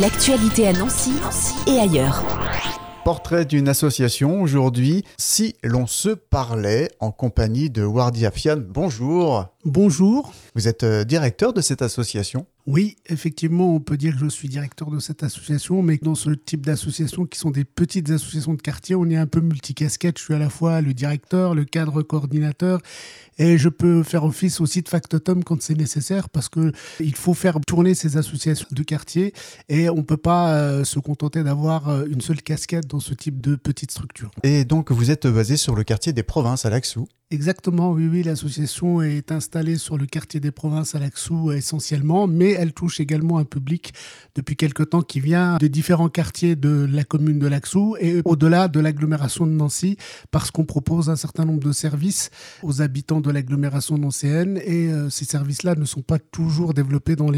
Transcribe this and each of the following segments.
L'actualité à Nancy, et ailleurs. Portrait d'une association aujourd'hui, si l'on se parlait en compagnie de Wardi Afian. Bonjour. Bonjour. Vous êtes euh, directeur de cette association Oui, effectivement, on peut dire que je suis directeur de cette association, mais dans ce type d'associations qui sont des petites associations de quartier, on est un peu multicasquette. Je suis à la fois le directeur, le cadre coordinateur, et je peux faire office aussi de factotum quand c'est nécessaire, parce que il faut faire tourner ces associations de quartier, et on ne peut pas euh, se contenter d'avoir euh, une seule casquette dans ce type de petite structure. Et donc vous êtes basé sur le quartier des provinces à Laxou Exactement, oui, oui, l'association est installée sur le quartier des provinces à Laxou essentiellement, mais elle touche également un public depuis quelque temps qui vient des différents quartiers de la commune de Laxou et au-delà de l'agglomération de Nancy, parce qu'on propose un certain nombre de services aux habitants de l'agglomération nancéenne et euh, ces services-là ne sont pas toujours développés dans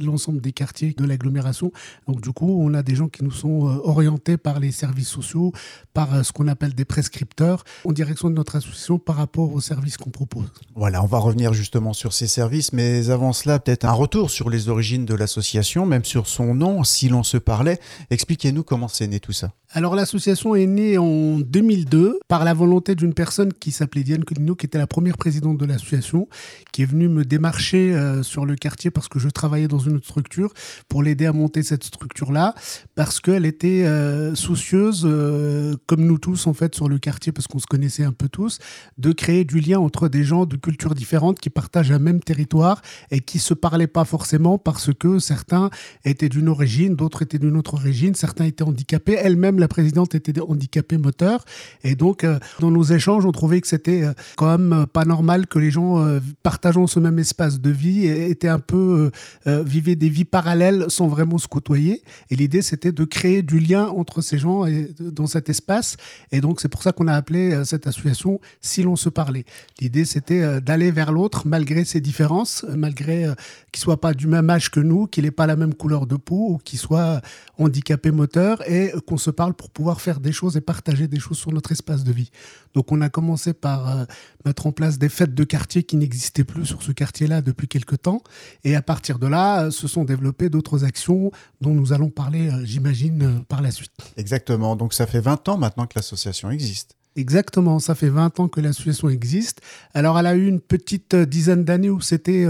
l'ensemble des quartiers de l'agglomération. Donc du coup, on a des gens qui nous sont euh, orientés par les services sociaux, par euh, ce qu'on appelle des prescripteurs, en direction de notre association par rapport aux services qu'on propose. Voilà, on va revenir justement sur ces services, mais avant cela, peut-être un retour sur les origines de l'association, même sur son nom, si l'on se parlait. Expliquez-nous comment c'est né tout ça. Alors l'association est née en 2002 par la volonté d'une personne qui s'appelait Diane Colino, qui était la première présidente de l'association, qui est venue me démarcher euh, sur le quartier parce que je travaillais dans une autre structure pour l'aider à monter cette structure-là, parce qu'elle était euh, soucieuse, euh, comme nous tous en fait sur le quartier, parce qu'on se connaissait un peu tous, de créer du lien entre des gens de cultures différentes qui partagent un même territoire et qui se parlaient pas forcément parce que certains étaient d'une origine, d'autres étaient d'une autre origine, certains étaient handicapés, elle-même la présidente était handicapée moteur. Et donc, euh, dans nos échanges, on trouvait que c'était euh, quand même euh, pas normal que les gens partageant ce même espace de vie étaient un peu, vivaient des vies parallèles sans vraiment se côtoyer. Et l'idée, c'était de créer du lien entre ces gens et, dans cet espace. Et donc, c'est pour ça qu'on a appelé cette association Si l'on se parler. L'idée, c'était d'aller vers l'autre malgré ses différences, malgré qu'il soit pas du même âge que nous, qu'il n'ait pas la même couleur de peau ou qu'il soit handicapé moteur et qu'on se parle pour pouvoir faire des choses et partager des choses sur notre espace de vie. Donc on a commencé par euh, mettre en place des fêtes de quartier qui n'existaient plus sur ce quartier-là depuis quelque temps. Et à partir de là, euh, se sont développées d'autres actions dont nous allons parler, euh, j'imagine, par la suite. Exactement. Donc ça fait 20 ans maintenant que l'association existe. Exactement, ça fait 20 ans que l'association existe. Alors elle a eu une petite dizaine d'années où c'était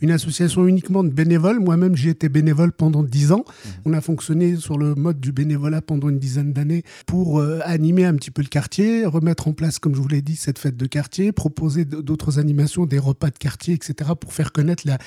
une association uniquement de bénévoles. Moi-même, j'ai été bénévole pendant dix ans. Mmh. On a fonctionné sur le mode du bénévolat pendant une dizaine d'années pour euh, animer un petit peu le quartier, remettre en place, comme je vous l'ai dit, cette fête de quartier, proposer d'autres animations, des repas de quartier, etc., pour faire connaître la,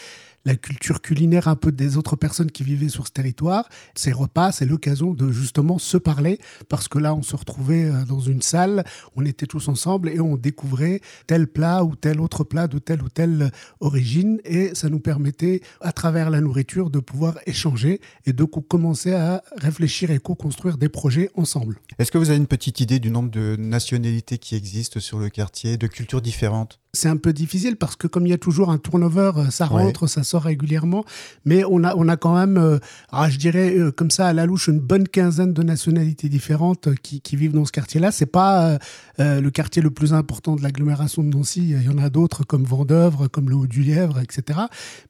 la culture culinaire un peu des autres personnes qui vivaient sur ce territoire. Ces repas, c'est l'occasion de justement se parler parce que là, on se retrouvait euh, dans une salle, on était tous ensemble et on découvrait tel plat ou tel autre plat de telle ou telle origine et ça nous permettait, à travers la nourriture, de pouvoir échanger et de commencer à réfléchir et co-construire des projets ensemble. Est-ce que vous avez une petite idée du nombre de nationalités qui existent sur le quartier, de cultures différentes? C'est un peu difficile parce que comme il y a toujours un turnover, euh, ça rentre, ça sort régulièrement. Mais on a, on a quand même, euh, ah, je dirais euh, comme ça à la louche, une bonne quinzaine de nationalités différentes qui, qui vivent dans ce quartier-là. C'est pas le quartier le plus important de l'agglomération de Nancy. Il y en a d'autres comme Vendœuvre, comme le Haut-du-Lièvre, etc.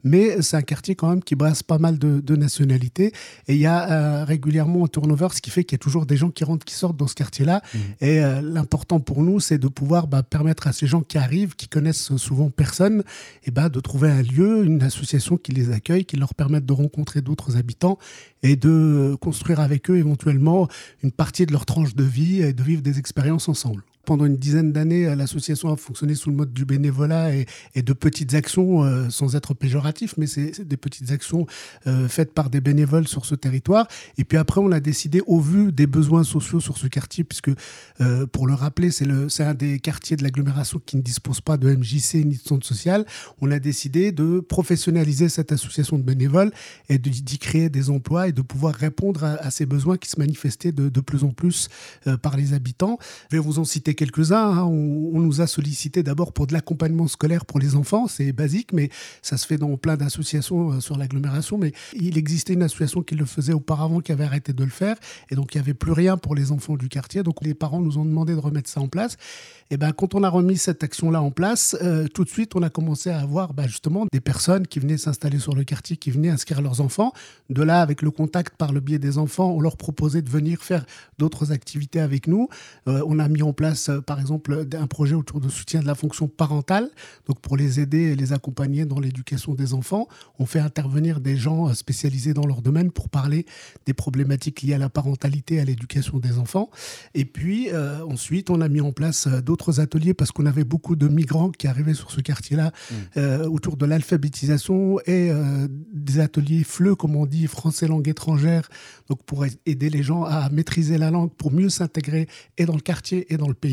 Mais c'est un quartier quand même qui brasse pas mal de, de nationalités. Et il y a régulièrement un turnover, ce qui fait qu'il y a toujours des gens qui rentrent, qui sortent dans ce quartier-là. Mmh. Et l'important pour nous, c'est de pouvoir bah, permettre à ces gens qui arrivent, qui connaissent souvent personne, et eh ben, de trouver un lieu, une association qui les accueille, qui leur permette de rencontrer d'autres habitants et de construire avec eux éventuellement une partie de leur tranche de vie et de vivre des expériences ensemble pendant une dizaine d'années, euh, l'association a fonctionné sous le mode du bénévolat et, de petites actions, euh, sans être péjoratif, mais c'est des petites actions euh, faites par des bénévoles sur ce territoire. Et puis après, on a décidé, au vu des besoins sociaux sur ce quartier, puisque pour le rappeler, c'est un des quartiers de l'agglomération qui ne dispose pas de MJC ni de centre social, on a décidé de professionnaliser cette association de bénévoles et d'y créer des emplois et de pouvoir répondre à, ces besoins qui se manifestaient de, de plus en plus par les habitants. Je vais vous en citer quelques-uns. Hein. On, nous a sollicité d'abord pour de l'accompagnement scolaire pour les enfants, c'est basique, mais ça se fait dans plein d'associations euh, sur l'agglomération. Mais il existait une association qui le faisait auparavant, qui avait arrêté de le faire, et donc il n'y avait plus rien pour les enfants du quartier. Donc les parents nous ont demandé de remettre ça en place. Et ben quand on a remis cette action-là en place, euh, tout de suite on a commencé à avoir bah, justement des personnes qui venaient s'installer sur le quartier, qui venaient inscrire leurs enfants. De là, avec le contact par le biais des enfants, on leur proposait de venir faire d'autres activités avec nous. Euh, on a mis en place, euh, par exemple, un projet autour de soutien de la fonction parentale, donc pour les aider et les accompagner dans l'éducation des enfants. On fait intervenir des gens spécialisés dans leur domaine pour parler des problématiques liées à la parentalité et à l'éducation des enfants. Et puis ensuite, on a mis en place d'autres ateliers parce qu'on avait beaucoup de migrants qui arrivaient sur ce quartier-là mm. euh, autour de l'alphabétisation et euh, des ateliers FLE, comme on dit, français langue étrangère, donc pour aider les gens à maîtriser la langue, pour mieux s'intégrer et dans le quartier et dans le pays.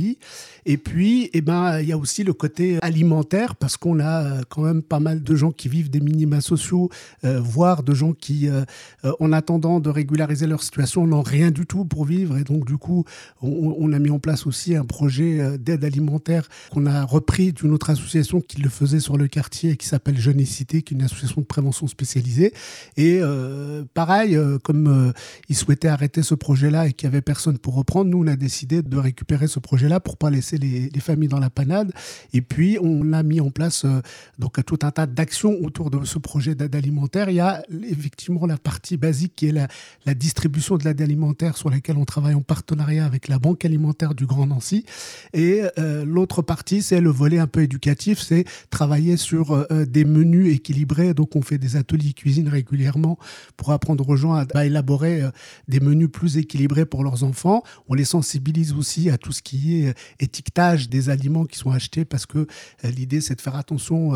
Et puis, eh ben, il y a aussi le côté alimentaire parce qu'on a euh, quand même pas mal de gens qui vivent des minima sociaux, voire de gens qui, en attendant de régulariser leur situation, n'ont rien du tout pour vivre. Et donc, du coup, on, a mis en place aussi un projet d'aide alimentaire qu'on a repris d'une autre association qui le faisait sur le quartier qui s'appelle Cité, qui est une association de prévention spécialisée. Et euh, pareil, euh, comme euh, ils souhaitaient arrêter ce projet-là et qu'il n'y avait personne pour reprendre, nous, on a décidé de récupérer ce projet-là pour pas laisser les, familles dans la panade. Et puis, on a mis en place donc tout un tas d'actions autour de ce projet d'aide alimentaire. Il y a effectivement la partie basique qui est la, distribution de l'aide alimentaire sur laquelle on travaille en partenariat avec la Banque alimentaire du Grand Nancy. Et euh, l'autre partie, c'est le volet un peu éducatif, c'est travailler sur euh, des menus équilibrés. Donc, on fait des ateliers cuisine régulièrement pour apprendre aux gens à, élaborer euh, des menus plus équilibrés pour leurs enfants. On les sensibilise aussi à tout ce qui est étiquetage des aliments qui sont achetés parce que l'idée, c'est de faire attention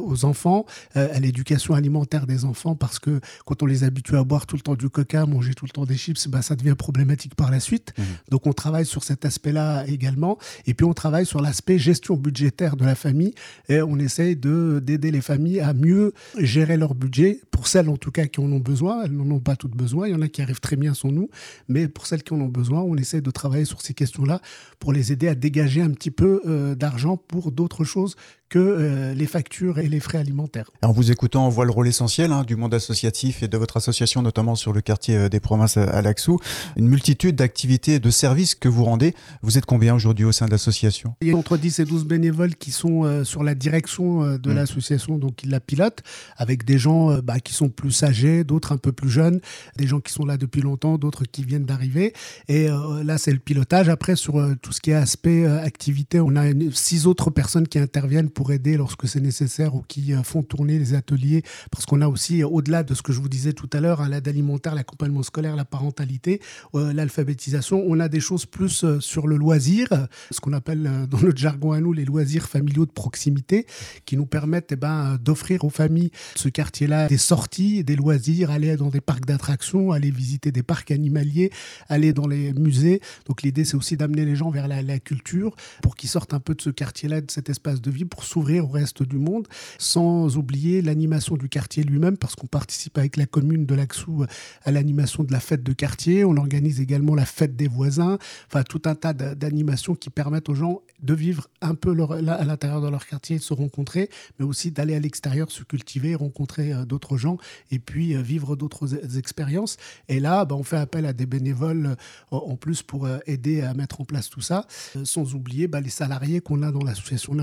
aux enfants, à l'éducation alimentaire des enfants parce que quand on les habitue à boire tout le temps du coca, manger tout le temps des chips, bah, ça devient problématique par la suite. Mmh. Donc, on travaille sur cet aspect-là également. Et puis, on travaille sur l'aspect gestion budgétaire de la famille et on essaye d'aider les familles à mieux gérer leur budget, pour celles en tout cas qui en ont besoin. Elles n'en ont pas toutes besoin, il y en a qui arrivent très bien sans nous, mais pour celles qui en ont besoin, on essaie de travailler sur ces questions-là pour les aider à dégager un petit peu euh, d'argent pour d'autres choses que euh, les factures et les frais alimentaires. En vous écoutant, on voit le rôle essentiel hein, du monde associatif et de votre association, notamment sur le quartier euh, des provinces à Laxou. Une multitude d'activités et de services que vous rendez. Vous êtes combien aujourd'hui au sein de l'association? Il y a entre 10 et 12 bénévoles qui sont euh, sur la direction de mmh. l'association, donc qui la pilotent, avec des gens bah, qui sont plus âgés, d'autres un peu plus jeunes, des gens qui sont là depuis longtemps, d'autres qui viennent d'arriver. Et là, c'est le pilotage. Après, sur tout ce qui est aspect activité, on a six autres personnes qui interviennent pour aider lorsque c'est nécessaire ou qui euh, font tourner les ateliers. Parce qu'on a aussi, euh, au-delà de ce que je vous disais tout à l'heure, hein, l'aide alimentaire, l'accompagnement scolaire, la parentalité, euh, l'alphabétisation, on a des choses plus sur le loisir, ce qu'on appelle dans notre jargon à nous les loisirs familiaux de proximité, qui nous permettent eh ben, d'offrir aux familles ce quartier-là des sorties, des loisirs, aller dans des parcs d'attractions, aller visiter des parcs animaliers, aller dans les musées. Donc l'idée, c'est aussi d'amener les gens vers la, la culture pour qu'ils sortent un peu de ce quartier-là, de cet espace de vie, pour s'ouvrir au reste du monde, sans oublier l'animation du quartier lui-même, parce qu'on participe avec la commune de Laxou à l'animation de la fête de quartier. On organise également la fête des voisins, enfin tout un tas d'animations qui permettent aux gens de vivre un peu à l'intérieur de leur quartier, de se rencontrer, mais aussi d'aller à l'extérieur, se cultiver, rencontrer euh, d'autres gens et puis euh, vivre d'autres e-, expériences. Et là, bah, on fait appel à des bénévoles euh, en plus pour aider à mettre en place tout ça, sans oublier bah, les salariés qu'on a dans l'association. On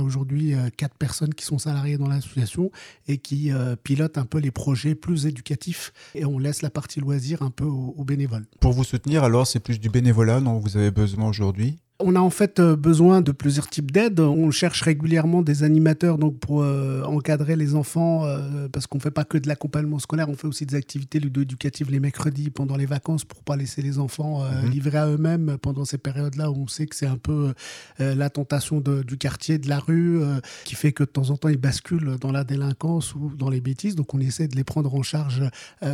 quatre personnes qui sont salariées dans l'association et qui pilotent un peu les projets plus éducatifs et on laisse la partie loisir un peu aux bénévoles. Pour vous soutenir, alors, c'est plus du bénévolat dont vous avez besoin aujourd'hui? On a en fait euh, besoin de plusieurs types d'aides. On cherche régulièrement des animateurs donc pour euh, encadrer les enfants euh, parce qu'on ne fait pas que de l'accompagnement scolaire, on fait aussi des activités ludo-éducatives les mercredis pendant les vacances pour pas laisser les enfants mhm. livrés à eux-mêmes pendant ces périodes-là où on sait que c'est un peu la tentation du quartier, de la rue qui fait que de temps en temps ils basculent dans la délinquance ou dans les bêtises. Donc on essaie de les prendre en charge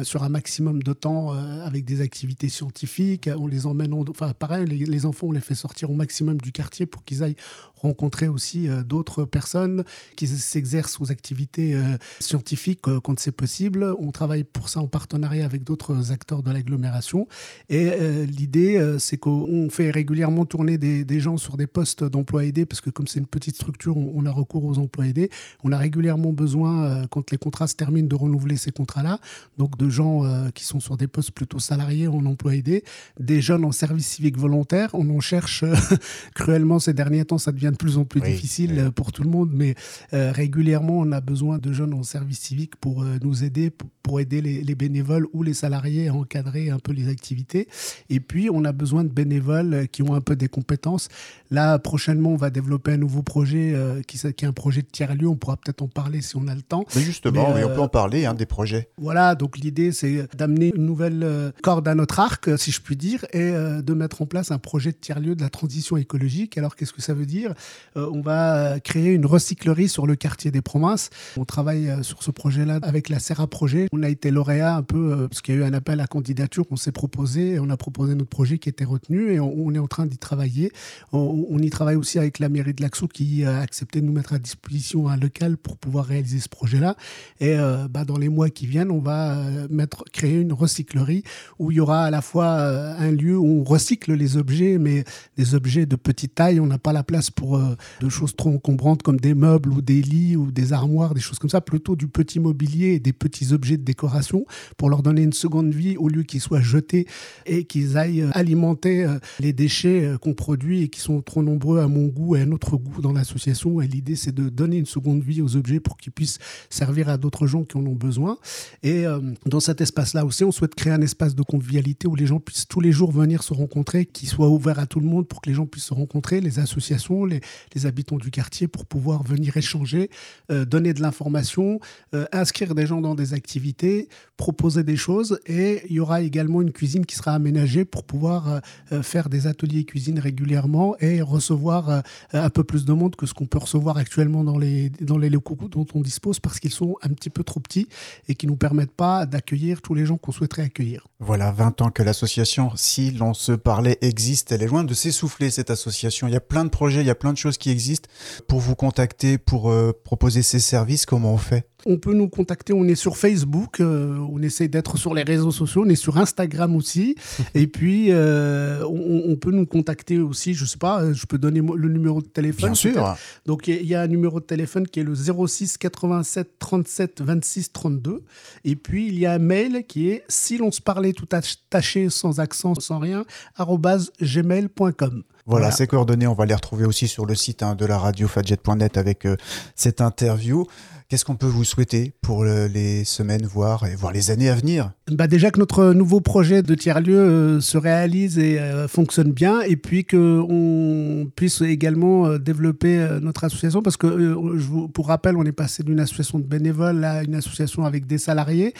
sur un maximum de temps avec des activités scientifiques. On les emmène, enfin pareil, les, les enfants on les fait sortir au maximum du quartier pour qu'ils aillent rencontrer aussi euh, d'autres personnes qui s'exercent aux activités euh, scientifiques euh, quand c'est possible. On travaille pour ça en partenariat avec d'autres acteurs de l'agglomération. Et l'idée, c'est qu'on fait régulièrement tourner des, gens sur des postes d'emploi aidé, parce que comme c'est une petite structure, on, a recours aux emplois aidés. On a régulièrement besoin, quand les contrats se terminent, de renouveler ces contrats-là. Donc de gens qui sont sur des postes plutôt salariés en emploi aidé, des jeunes en service civique volontaire. On en cherche cruellement ces derniers temps, ça devient de plus en plus difficile euh, pour tout le monde, mais euh, régulièrement, on a besoin de jeunes en service civique pour euh, nous aider, pour, aider les, bénévoles ou les salariés à encadrer un peu les activités. Et puis, on a besoin de bénévoles qui ont un peu des compétences. Là, prochainement, on va développer un nouveau projet qui, qui, est un projet de tiers-lieu. On pourra peut-être en parler si on a le temps. Mais justement, on peut en parler, hein, des projets. Voilà, donc l'idée, c'est d'amener une nouvelle corde à notre arc, si je puis dire, et de mettre en place un projet de tiers-lieu de la transition écologique. Alors, qu'est-ce que ça veut dire? Euh, on va créer une recyclerie sur le quartier des provinces. On travaille euh, sur ce projet-là avec la Serra Projet. On a été lauréat un peu euh, parce qu'il y a eu un appel à candidature qu'on s'est proposé et on a proposé notre projet qui était retenu et on, est en train d'y travailler. On, y travaille aussi avec la mairie de Laxou qui a accepté de nous mettre à disposition un local pour pouvoir réaliser ce projet-là. Et bah, dans les mois qui viennent, on va mettre, créer une recyclerie où il y aura à la fois un lieu où on recycle les objets, mais des objets de petite taille. On n'a pas la place pour euh, de choses trop encombrantes comme des meubles ou des lits ou des armoires, des choses comme ça, plutôt du petit mobilier et des petits objets de décoration pour leur donner une seconde vie au lieu qu'ils soient jetés et qu'ils aillent euh, alimenter euh, les déchets qu'on produit et qui sont trop nombreux à mon goût et à notre goût dans l'association. Et l'idée, c'est de donner une seconde vie aux objets pour qu'ils puissent servir à d'autres gens qui en ont besoin. Et dans cet espace-là aussi, on souhaite créer un espace de convivialité où les gens puissent tous les jours venir se rencontrer, qui soit ouvert à tout le monde pour que les gens puissent se rencontrer, les associations, les, habitants du quartier pour pouvoir venir échanger, euh, donner de l'information, euh, inscrire des gens dans des activités, proposer des choses. Et il y aura également une cuisine qui sera aménagée pour pouvoir euh, faire des ateliers cuisine régulièrement et recevoir un peu plus de monde que ce qu'on peut recevoir actuellement dans les, dans les locaux dont on dispose parce qu'ils sont un petit peu trop petits et qui ne nous permettent pas d'accueillir tous les gens qu'on souhaiterait accueillir. Voilà, 20 ans que l'association, si l'on se parlait, existe. Elle est loin de s'essouffler, cette association. Il y a plein de projets, il y a plein de choses qui existent. Pour vous contacter, pour euh, proposer ces services, comment on fait? On peut nous contacter, on est sur Facebook, euh, on essaie d'être sur les réseaux sociaux, on est sur Instagram aussi. et puis, euh, on, peut nous contacter aussi, je sais pas, je peux donner le numéro de téléphone. Bien sûr. Donc, il y, a un numéro de téléphone qui est le 06 87 37 26 32. Et puis, il y a un mail qui est si l'on se parlait tout attaché, sans accent, sans rien, gmail.com. Voilà, ces coordonnées, on va les retrouver aussi sur le site hein, de la radio fadjet.net avec euh, cette interview. Qu'est-ce qu'on peut vous souhaiter pour les semaines, voire, et voire les années à venir? Bah Déjà que notre nouveau projet de tiers-lieu euh, se réalise et euh, fonctionne bien, et puis qu'on puisse également développer notre association, parce que, pour rappel, on est passé d'une association de bénévoles à une association avec des salariés.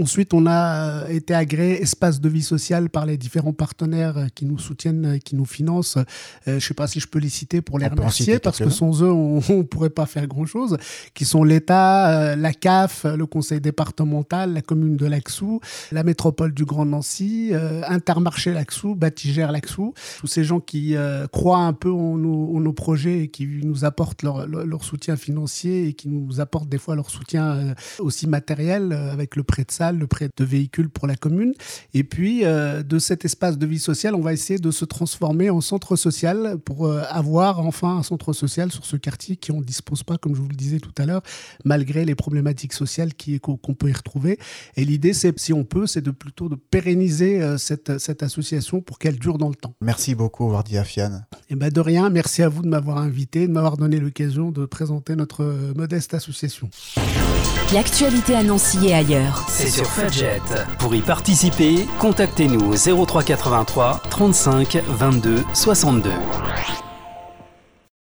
ensuite, on a été agréé espace de vie sociale par les différents partenaires qui nous soutiennent, qui nous financent. Je ne sais pas si je peux les citer pour les remercier, parce que sans eux, on ne pourrait pas faire grand-chose, qui sont l'État, euh, la CAF, le Conseil départemental, la commune de Laxou, la métropole du Grand Nancy, euh, Intermarché Laxou, Batigère Laxou, tous ces gens qui euh, croient un peu en nos, projets et qui nous apportent leur, soutien financier et qui nous apportent des fois leur soutien aussi matériel avec le prêt de salle, le prêt de véhicules pour la commune. Et puis, de cet espace de vie sociale, on va essayer de se transformer en centre social pour avoir enfin un centre social sur ce quartier qui en dispose pas, comme je vous le disais tout à l'heure, malgré les problématiques sociales qu'on peut y retrouver. Et l'idée, c'est, si on peut, c'est de plutôt de pérenniser euh, cette, cette association pour qu'elle dure dans le temps. Merci beaucoup, Wardi Afian. Et eh ben de rien, merci à vous de m'avoir invité, de m'avoir donné l'occasion de présenter notre euh, modeste association. L'actualité à Nancy et ailleurs. C'est sur Fadjet. Pour y participer, contactez-nous au 0383 35 22 62.